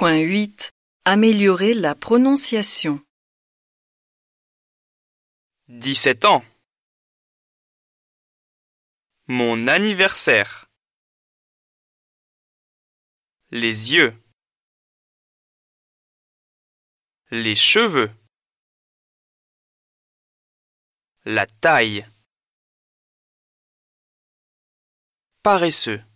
2.8 Améliorer la prononciation. 17 ans. Mon anniversaire. Les yeux. Les cheveux. La taille. Paresseux.